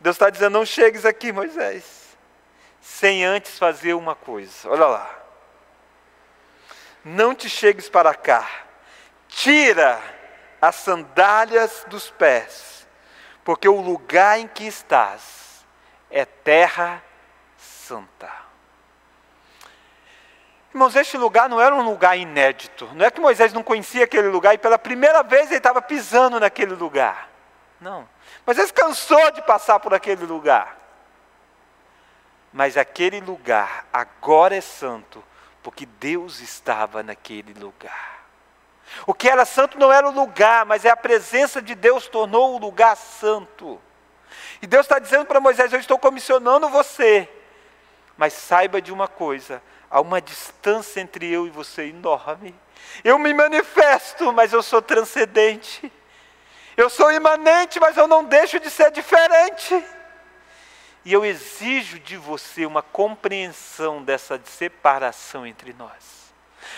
Deus está dizendo: Não chegues aqui, Moisés, sem antes fazer uma coisa. Olha lá. Não te chegues para cá. Tira as sandálias dos pés, porque o lugar em que estás é terra santa. Irmãos, este lugar não era um lugar inédito. Não é que Moisés não conhecia aquele lugar e pela primeira vez ele estava pisando naquele lugar. Não. Moisés cansou de passar por aquele lugar. Mas aquele lugar agora é santo, porque Deus estava naquele lugar. O que era santo não era o lugar, mas é a presença de Deus tornou o lugar santo. E Deus está dizendo para Moisés: Eu estou comissionando você, mas saiba de uma coisa: há uma distância entre eu e você enorme. Eu me manifesto, mas eu sou transcendente. Eu sou imanente, mas eu não deixo de ser diferente. E eu exijo de você uma compreensão dessa separação entre nós.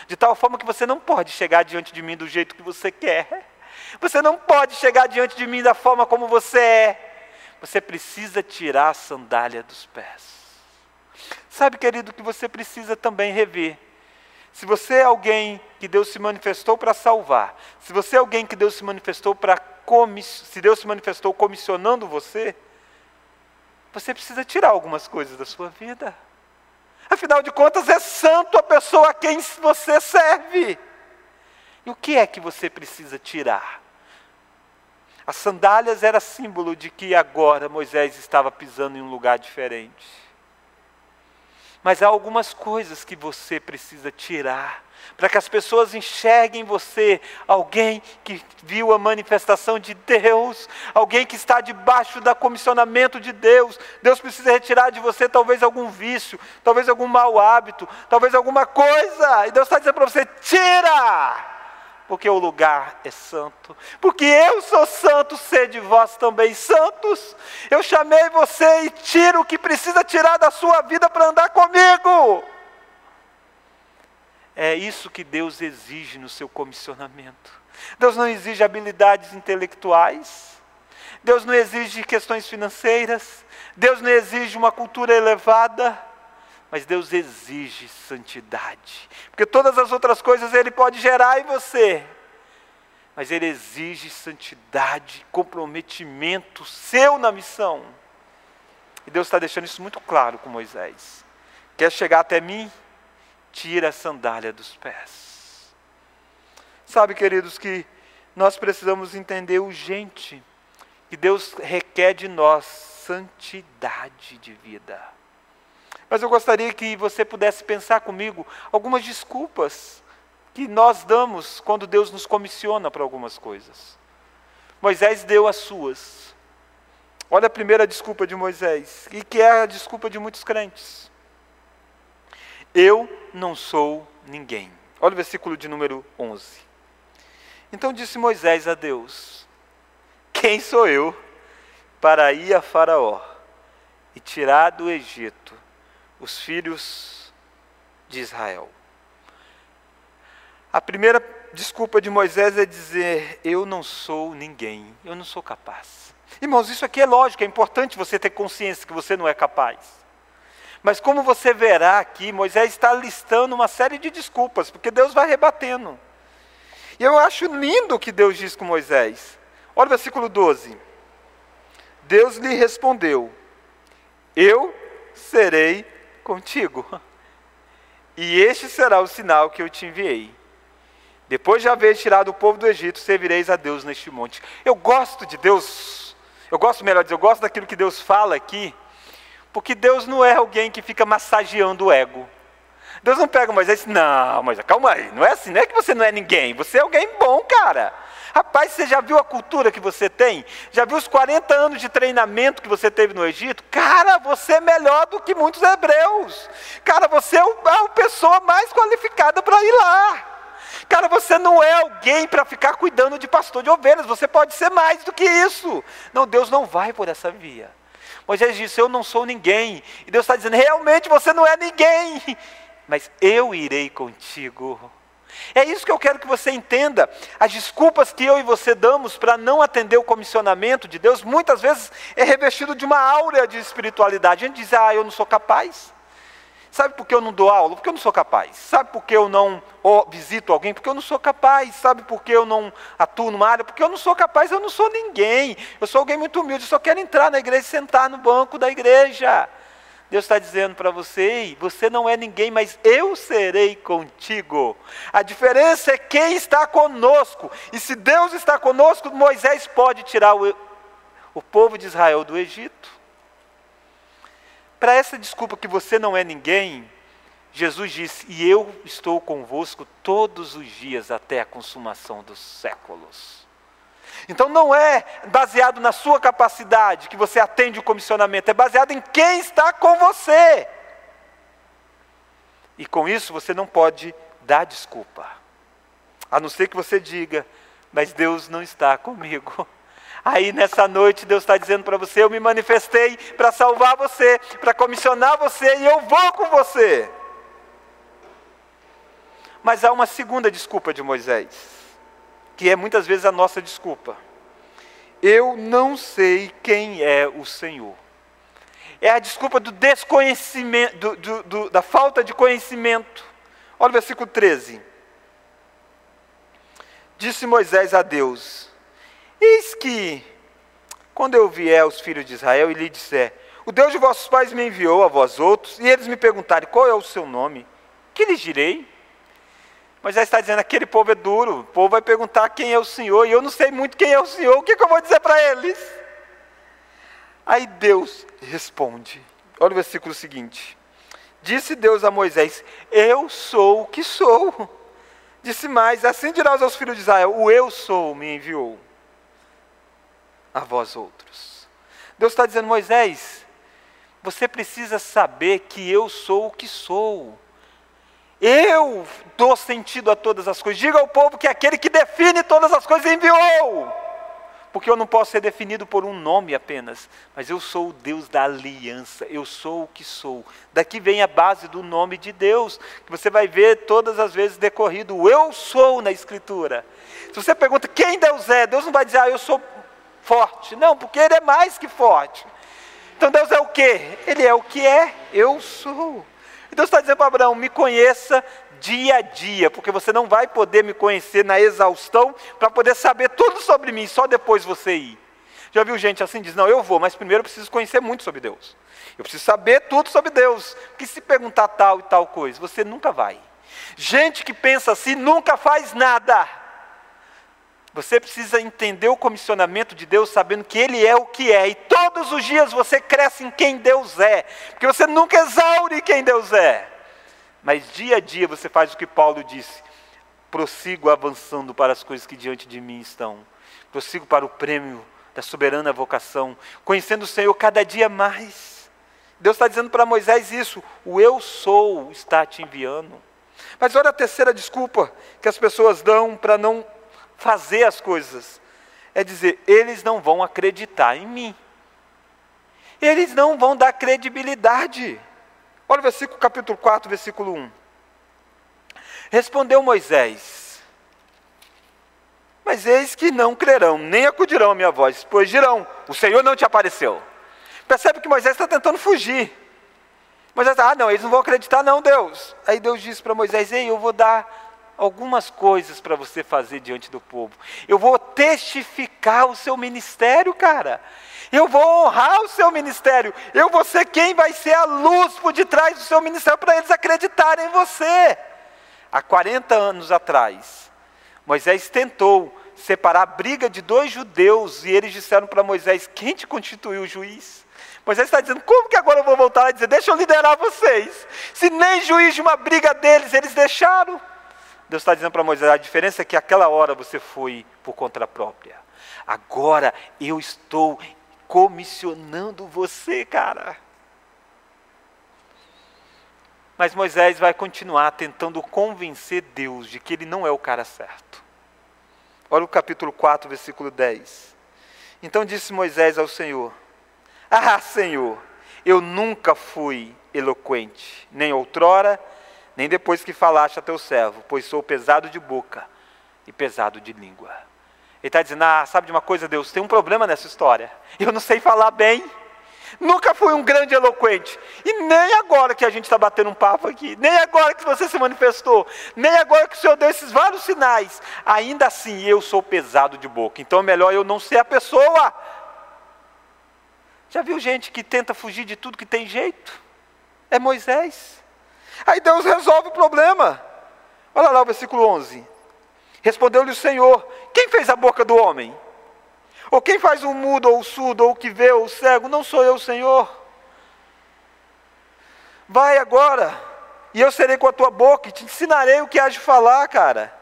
De tal forma que você não pode chegar diante de mim do jeito que você quer. Você não pode chegar diante de mim da forma como você é. Você precisa tirar a sandália dos pés. Sabe, querido, que você precisa também rever. Se você é alguém que Deus se manifestou para salvar, se você é alguém que Deus se manifestou para se Deus se manifestou comissionando você, você precisa tirar algumas coisas da sua vida. Afinal de contas, é santo a pessoa a quem você serve. E o que é que você precisa tirar? As sandálias era símbolo de que agora Moisés estava pisando em um lugar diferente. Mas há algumas coisas que você precisa tirar para que as pessoas enxerguem em você alguém que viu a manifestação de Deus, alguém que está debaixo da comissionamento de Deus. Deus precisa retirar de você talvez algum vício, talvez algum mau hábito, talvez alguma coisa. E Deus está dizendo para você: tira! Porque o lugar é santo. Porque eu sou santo, sede vós também santos. Eu chamei você e tiro o que precisa tirar da sua vida para andar comigo. É isso que Deus exige no seu comissionamento. Deus não exige habilidades intelectuais, Deus não exige questões financeiras, Deus não exige uma cultura elevada, mas Deus exige santidade. Porque todas as outras coisas Ele pode gerar em você, mas Ele exige santidade, comprometimento seu na missão. E Deus está deixando isso muito claro com Moisés. Quer chegar até mim? tira a sandália dos pés. Sabe, queridos, que nós precisamos entender urgente que Deus requer de nós santidade de vida. Mas eu gostaria que você pudesse pensar comigo algumas desculpas que nós damos quando Deus nos comissiona para algumas coisas. Moisés deu as suas. Olha a primeira desculpa de Moisés, e que é a desculpa de muitos crentes. Eu não sou ninguém. Olha o versículo de número 11. Então disse Moisés a Deus: Quem sou eu para ir a Faraó e tirar do Egito os filhos de Israel? A primeira desculpa de Moisés é dizer: Eu não sou ninguém, eu não sou capaz. Irmãos, isso aqui é lógico, é importante você ter consciência que você não é capaz. Mas como você verá aqui, Moisés está listando uma série de desculpas, porque Deus vai rebatendo. E eu acho lindo o que Deus diz com Moisés. Olha o versículo 12. Deus lhe respondeu: Eu serei contigo, e este será o sinal que eu te enviei. Depois de haver tirado o povo do Egito, servireis a Deus neste monte. Eu gosto de Deus, eu gosto, melhor dizer, eu gosto daquilo que Deus fala aqui, porque Deus não é alguém que fica massageando o ego. Deus não pega Moisés e diz, não, Moisés, calma aí, não é assim, não é que você não é ninguém, você é alguém bom, cara. Rapaz, você já viu a cultura que você tem? Já viu os 40 anos de treinamento que você teve no Egito? Cara, você é melhor do que muitos hebreus. Cara, você é a pessoa mais qualificada para ir lá. Cara, você não é alguém para ficar cuidando de pastor de ovelhas, você pode ser mais do que isso. Não, Deus não vai por essa via. Moisés disse: Eu não sou ninguém. E Deus está dizendo: Realmente você não é ninguém, mas eu irei contigo. É isso que eu quero que você entenda. As desculpas que eu e você damos para não atender o comissionamento de Deus, muitas vezes é revestido de uma áurea de espiritualidade. A gente diz, ah, eu não sou capaz. Sabe por que eu não dou aula? Porque eu não sou capaz. Sabe por que eu não visito alguém? Porque eu não sou capaz. Sabe por que eu não atuo numa área? Porque eu não sou capaz, eu não sou ninguém. Eu sou alguém muito humilde, eu só quero entrar na igreja e sentar no banco da igreja. Deus está dizendo para você: você não é ninguém, mas eu serei contigo. A diferença é quem está conosco. E se Deus está conosco, Moisés pode tirar o, o povo de Israel do Egito. Para essa desculpa que você não é ninguém, Jesus disse: E eu estou convosco todos os dias até a consumação dos séculos. Então não é baseado na sua capacidade que você atende o comissionamento, é baseado em quem está com você. E com isso você não pode dar desculpa. A não ser que você diga, mas Deus não está comigo. Aí nessa noite Deus está dizendo para você: Eu me manifestei para salvar você, para comissionar você e eu vou com você. Mas há uma segunda desculpa de Moisés que é muitas vezes a nossa desculpa. Eu não sei quem é o Senhor. É a desculpa do desconhecimento, do, do, do, da falta de conhecimento. Olha o versículo 13. Disse Moisés a Deus: Eis que, quando eu vier os filhos de Israel e lhe disser: O Deus de vossos pais me enviou a vós outros, e eles me perguntarem qual é o seu nome, que lhes direi? Já está dizendo: aquele povo é duro, o povo vai perguntar quem é o Senhor, e eu não sei muito quem é o Senhor, o que, que eu vou dizer para eles? Aí Deus responde, olha o versículo seguinte: Disse Deus a Moisés: Eu sou o que sou. Disse mais: Assim dirás aos filhos de Israel: O eu sou me enviou a vós outros. Deus está dizendo: Moisés, você precisa saber que eu sou o que sou. Eu dou sentido a todas as coisas. Diga ao povo que aquele que define todas as coisas enviou. Porque eu não posso ser definido por um nome apenas, mas eu sou o Deus da aliança, eu sou o que sou. Daqui vem a base do nome de Deus, que você vai ver todas as vezes decorrido, eu sou na Escritura. Se você pergunta quem Deus é, Deus não vai dizer, ah, eu sou forte. Não, porque Ele é mais que forte. Então Deus é o que? Ele é o que é, eu sou. Deus está dizendo para Abraão: me conheça dia a dia, porque você não vai poder me conhecer na exaustão para poder saber tudo sobre mim, só depois você ir. Já viu gente assim? Diz: não, eu vou, mas primeiro eu preciso conhecer muito sobre Deus. Eu preciso saber tudo sobre Deus. Porque se perguntar tal e tal coisa, você nunca vai. Gente que pensa assim nunca faz nada. Você precisa entender o comissionamento de Deus, sabendo que Ele é o que é, e todos os dias você cresce em quem Deus é, porque você nunca exaure quem Deus é. Mas dia a dia você faz o que Paulo disse: prossigo avançando para as coisas que diante de mim estão, prossigo para o prêmio da soberana vocação, conhecendo o Senhor cada dia mais. Deus está dizendo para Moisés isso: o eu sou está te enviando. Mas olha a terceira desculpa que as pessoas dão para não fazer as coisas. É dizer, eles não vão acreditar em mim. Eles não vão dar credibilidade. Olha o versículo capítulo 4, versículo 1. Respondeu Moisés: Mas eis que não crerão, nem acudirão a minha voz, pois dirão: O Senhor não te apareceu. Percebe que Moisés está tentando fugir. Moisés, ah, não, eles não vão acreditar, não, Deus. Aí Deus disse para Moisés: Ei, eu vou dar algumas coisas para você fazer diante do povo. Eu vou testificar o seu ministério, cara. Eu vou honrar o seu ministério. Eu vou ser quem vai ser a luz por detrás do seu ministério para eles acreditarem em você. Há 40 anos atrás, Moisés tentou separar a briga de dois judeus e eles disseram para Moisés: Quem te constituiu juiz? Moisés está dizendo: Como que agora eu vou voltar e dizer, deixa eu liderar vocês? Se nem juiz de uma briga deles eles deixaram. Deus está dizendo para Moisés: a diferença é que aquela hora você foi por conta própria. Agora eu estou comissionando você, cara. Mas Moisés vai continuar tentando convencer Deus de que ele não é o cara certo. Olha o capítulo 4, versículo 10. Então disse Moisés ao Senhor: Ah, Senhor, eu nunca fui eloquente, nem outrora, nem depois que falaste a teu servo, pois sou pesado de boca e pesado de língua. Ele está dizendo: Ah, sabe de uma coisa, Deus, tem um problema nessa história. Eu não sei falar bem. Nunca fui um grande eloquente. E nem agora que a gente está batendo um papo aqui, nem agora que você se manifestou, nem agora que o Senhor deu esses vários sinais. Ainda assim, eu sou pesado de boca. Então é melhor eu não ser a pessoa. Já viu gente que tenta fugir de tudo que tem jeito? É Moisés. Aí Deus resolve o problema. Olha lá o versículo 11. Respondeu-lhe o Senhor: Quem fez a boca do homem? Ou quem faz o mudo, ou o surdo, ou o que vê, ou o cego? Não sou eu, Senhor. Vai agora, e eu serei com a tua boca, e te ensinarei o que há de falar, cara.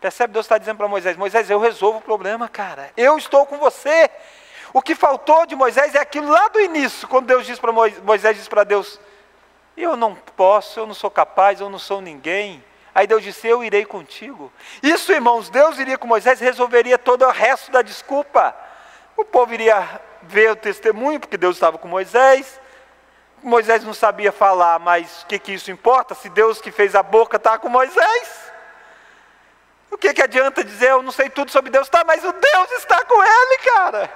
Percebe? Deus está dizendo para Moisés: Moisés, eu resolvo o problema, cara. Eu estou com você. O que faltou de Moisés é aquilo lá do início, quando Deus diz para Moisés, Moisés diz para Deus: Eu não posso, eu não sou capaz, eu não sou ninguém. Aí Deus disse: Eu irei contigo. Isso, irmãos, Deus iria com Moisés, resolveria todo o resto da desculpa. O povo iria ver o testemunho, porque Deus estava com Moisés. Moisés não sabia falar, mas o que, que isso importa? Se Deus que fez a boca está com Moisés. O que, que adianta dizer eu não sei tudo sobre Deus? Tá, mas o Deus está com ele, cara.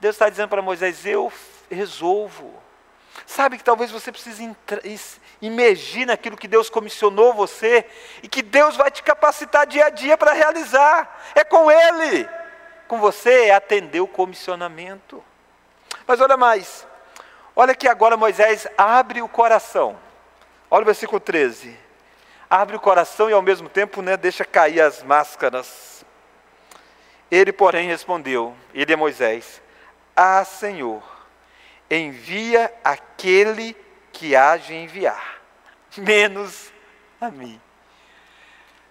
Deus está dizendo para Moisés: Eu resolvo. Sabe que talvez você precise imergir naquilo que Deus comissionou você e que Deus vai te capacitar dia a dia para realizar. É com Ele. Com você é atender o comissionamento. Mas olha mais. Olha que agora Moisés abre o coração. Olha o versículo 13. Abre o coração e ao mesmo tempo né, deixa cair as máscaras. Ele, porém, respondeu: Ele é Moisés: Ah, Senhor envia aquele que age enviar, menos a mim.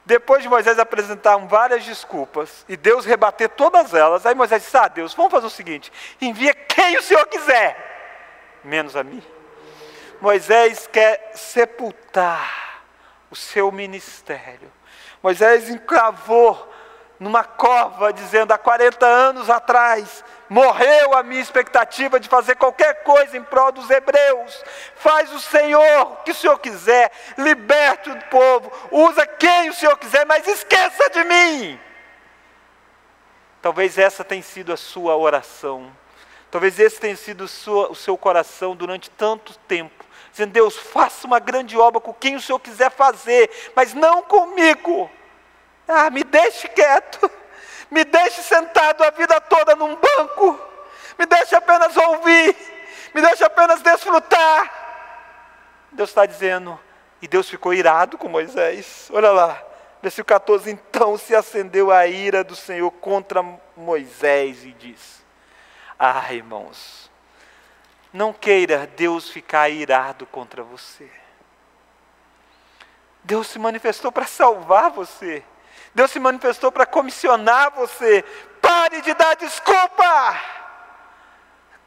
Depois de Moisés apresentar várias desculpas e Deus rebater todas elas, aí Moisés disse: Ah, Deus, vamos fazer o seguinte: envia quem o Senhor quiser, menos a mim. Moisés quer sepultar o seu ministério. Moisés encravou numa cova, dizendo: há 40 anos atrás, morreu a minha expectativa de fazer qualquer coisa em prol dos hebreus. Faz o Senhor o que o Senhor quiser, liberte o povo, usa quem o Senhor quiser, mas esqueça de mim. Talvez essa tenha sido a sua oração. Talvez esse tenha sido o, seu coração durante tanto tempo. Dizendo, Deus, faça uma grande obra com quem o Senhor quiser fazer, mas não comigo. Ah, me deixe quieto, me deixe sentado a vida toda num banco, me deixe apenas ouvir, me deixe apenas desfrutar. Deus está dizendo, e Deus ficou irado com Moisés. Olha lá, versículo 14: Então se acendeu a ira do Senhor contra Moisés e diz: Ah, irmãos, não queira Deus ficar irado contra você. Deus se manifestou para salvar você. Deus se manifestou para comissionar você. Pare de dar desculpa.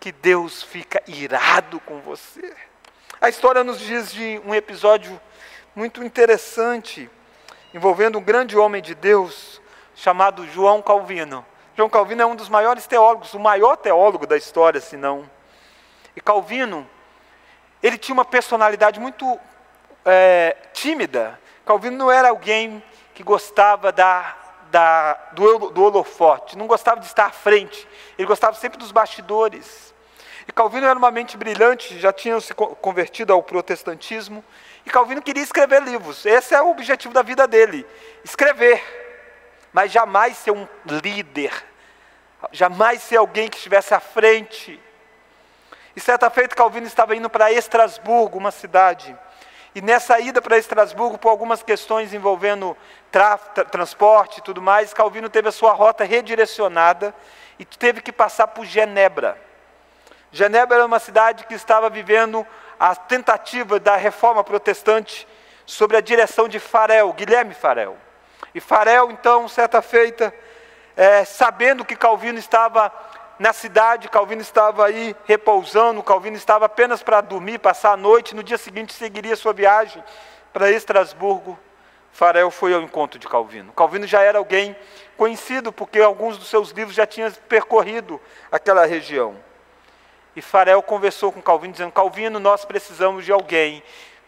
Que Deus fica irado com você. A história nos diz de um episódio muito interessante envolvendo um grande homem de Deus chamado João Calvino. João Calvino é um dos maiores teólogos, o maior teólogo da história, se não. E Calvino, ele tinha uma personalidade muito é, tímida. Calvino não era alguém que gostava da, da, do, do holofote, não gostava de estar à frente, ele gostava sempre dos bastidores. E Calvino era uma mente brilhante, já tinha se convertido ao protestantismo, e Calvino queria escrever livros, esse é o objetivo da vida dele: escrever, mas jamais ser um líder, jamais ser alguém que estivesse à frente. E certa feita, Calvino estava indo para Estrasburgo, uma cidade, e nessa ida para Estrasburgo, por algumas questões envolvendo tra transporte e tudo mais, Calvino teve a sua rota redirecionada e teve que passar por Genebra. Genebra era uma cidade que estava vivendo a tentativa da reforma protestante sobre a direção de Farel, Guilherme Farel. E Farel, então, certa feita, é, sabendo que Calvino estava na cidade, Calvino estava aí repousando, Calvino estava apenas para dormir, passar a noite, no dia seguinte seguiria sua viagem para Estrasburgo. Farel foi ao encontro de Calvino. Calvino já era alguém conhecido, porque alguns dos seus livros já tinham percorrido aquela região. E Farel conversou com Calvino, dizendo: Calvino, nós precisamos de alguém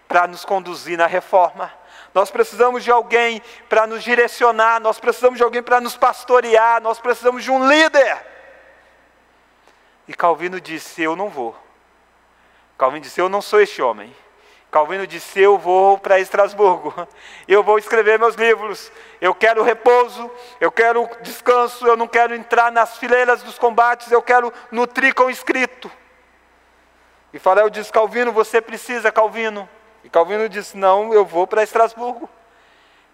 para nos conduzir na reforma. Nós precisamos de alguém para nos direcionar, nós precisamos de alguém para nos pastorear, nós precisamos de um líder. E Calvino disse: Eu não vou. Calvino disse: Eu não sou este homem. Calvino disse: Eu vou para Estrasburgo, eu vou escrever meus livros, eu quero repouso, eu quero descanso, eu não quero entrar nas fileiras dos combates, eu quero nutrir com escrito. E Farel disse: Calvino, você precisa, Calvino. E Calvino disse: Não, eu vou para Estrasburgo.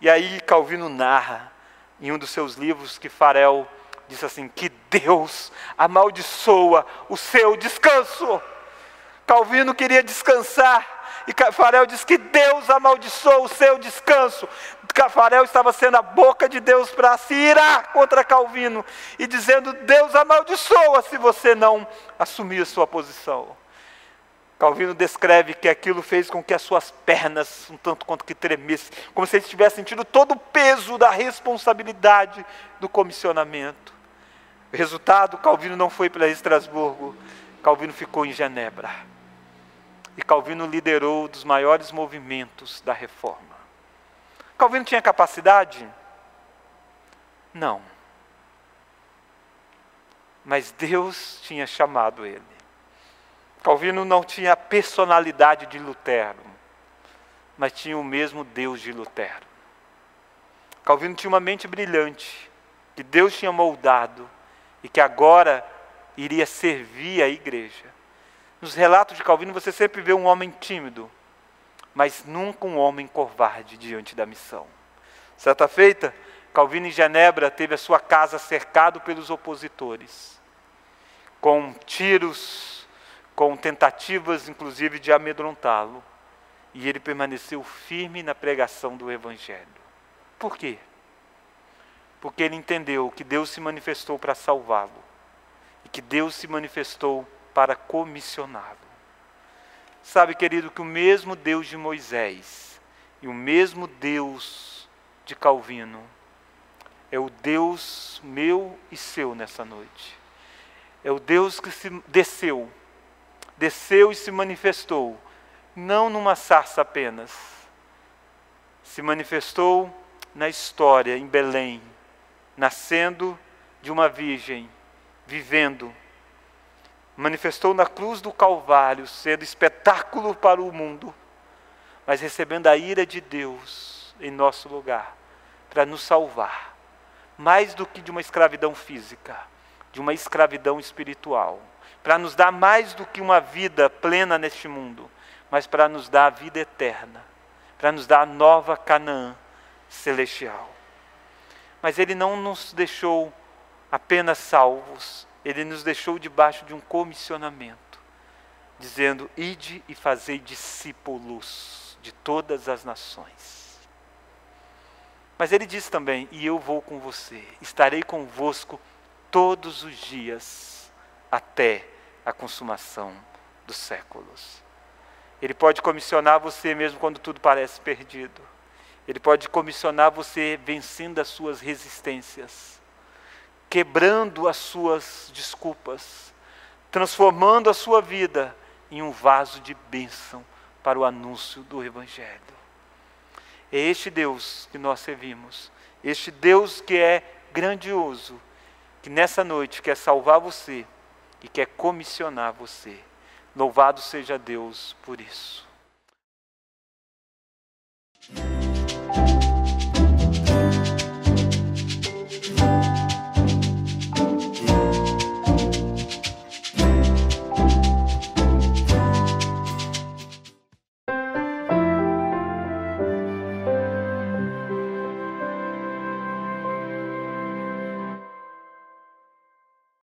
E aí Calvino narra em um dos seus livros que Farel disse assim: Que Deus amaldiçoa o seu descanso. Calvino queria descansar. E Farel diz que Deus amaldiçoou o seu descanso. Farel estava sendo a boca de Deus para se irar contra Calvino e dizendo: Deus amaldiçoa se você não assumir sua posição. Calvino descreve que aquilo fez com que as suas pernas, um tanto quanto que tremessem, como se ele tivesse sentido todo o peso da responsabilidade do comissionamento. Resultado, Calvino não foi para Estrasburgo, Calvino ficou em Genebra. E Calvino liderou um dos maiores movimentos da reforma. Calvino tinha capacidade? Não. Mas Deus tinha chamado ele. Calvino não tinha a personalidade de Lutero, mas tinha o mesmo Deus de Lutero. Calvino tinha uma mente brilhante, que Deus tinha moldado e que agora iria servir a igreja. Nos relatos de Calvino você sempre vê um homem tímido, mas nunca um homem covarde diante da missão. Certa feita, Calvino em Genebra teve a sua casa cercado pelos opositores, com tiros com tentativas inclusive de amedrontá-lo, e ele permaneceu firme na pregação do Evangelho. Por quê? Porque ele entendeu que Deus se manifestou para salvá-lo e que Deus se manifestou para comissioná-lo. Sabe, querido, que o mesmo Deus de Moisés e o mesmo Deus de Calvino é o Deus meu e seu nessa noite. É o Deus que se desceu desceu e se manifestou, não numa sarça apenas, se manifestou na história, em Belém, nascendo de uma virgem, vivendo. Manifestou na cruz do Calvário, sendo espetáculo para o mundo, mas recebendo a ira de Deus em nosso lugar, para nos salvar, mais do que de uma escravidão física, de uma escravidão espiritual para nos dar mais do que uma vida plena neste mundo, mas para nos dar a vida eterna, para nos dar a nova Canaã celestial. Mas Ele não nos deixou apenas salvos, Ele nos deixou debaixo de um comissionamento, dizendo: Ide e fazei discípulos de todas as nações. Mas Ele diz também: E eu vou com você, estarei convosco todos os dias até a consumação dos séculos. Ele pode comissionar você mesmo quando tudo parece perdido. Ele pode comissionar você vencendo as suas resistências, quebrando as suas desculpas, transformando a sua vida em um vaso de bênção para o anúncio do Evangelho. É este Deus que nós servimos, este Deus que é grandioso, que nessa noite quer salvar você e quer comissionar você. Louvado seja Deus por isso.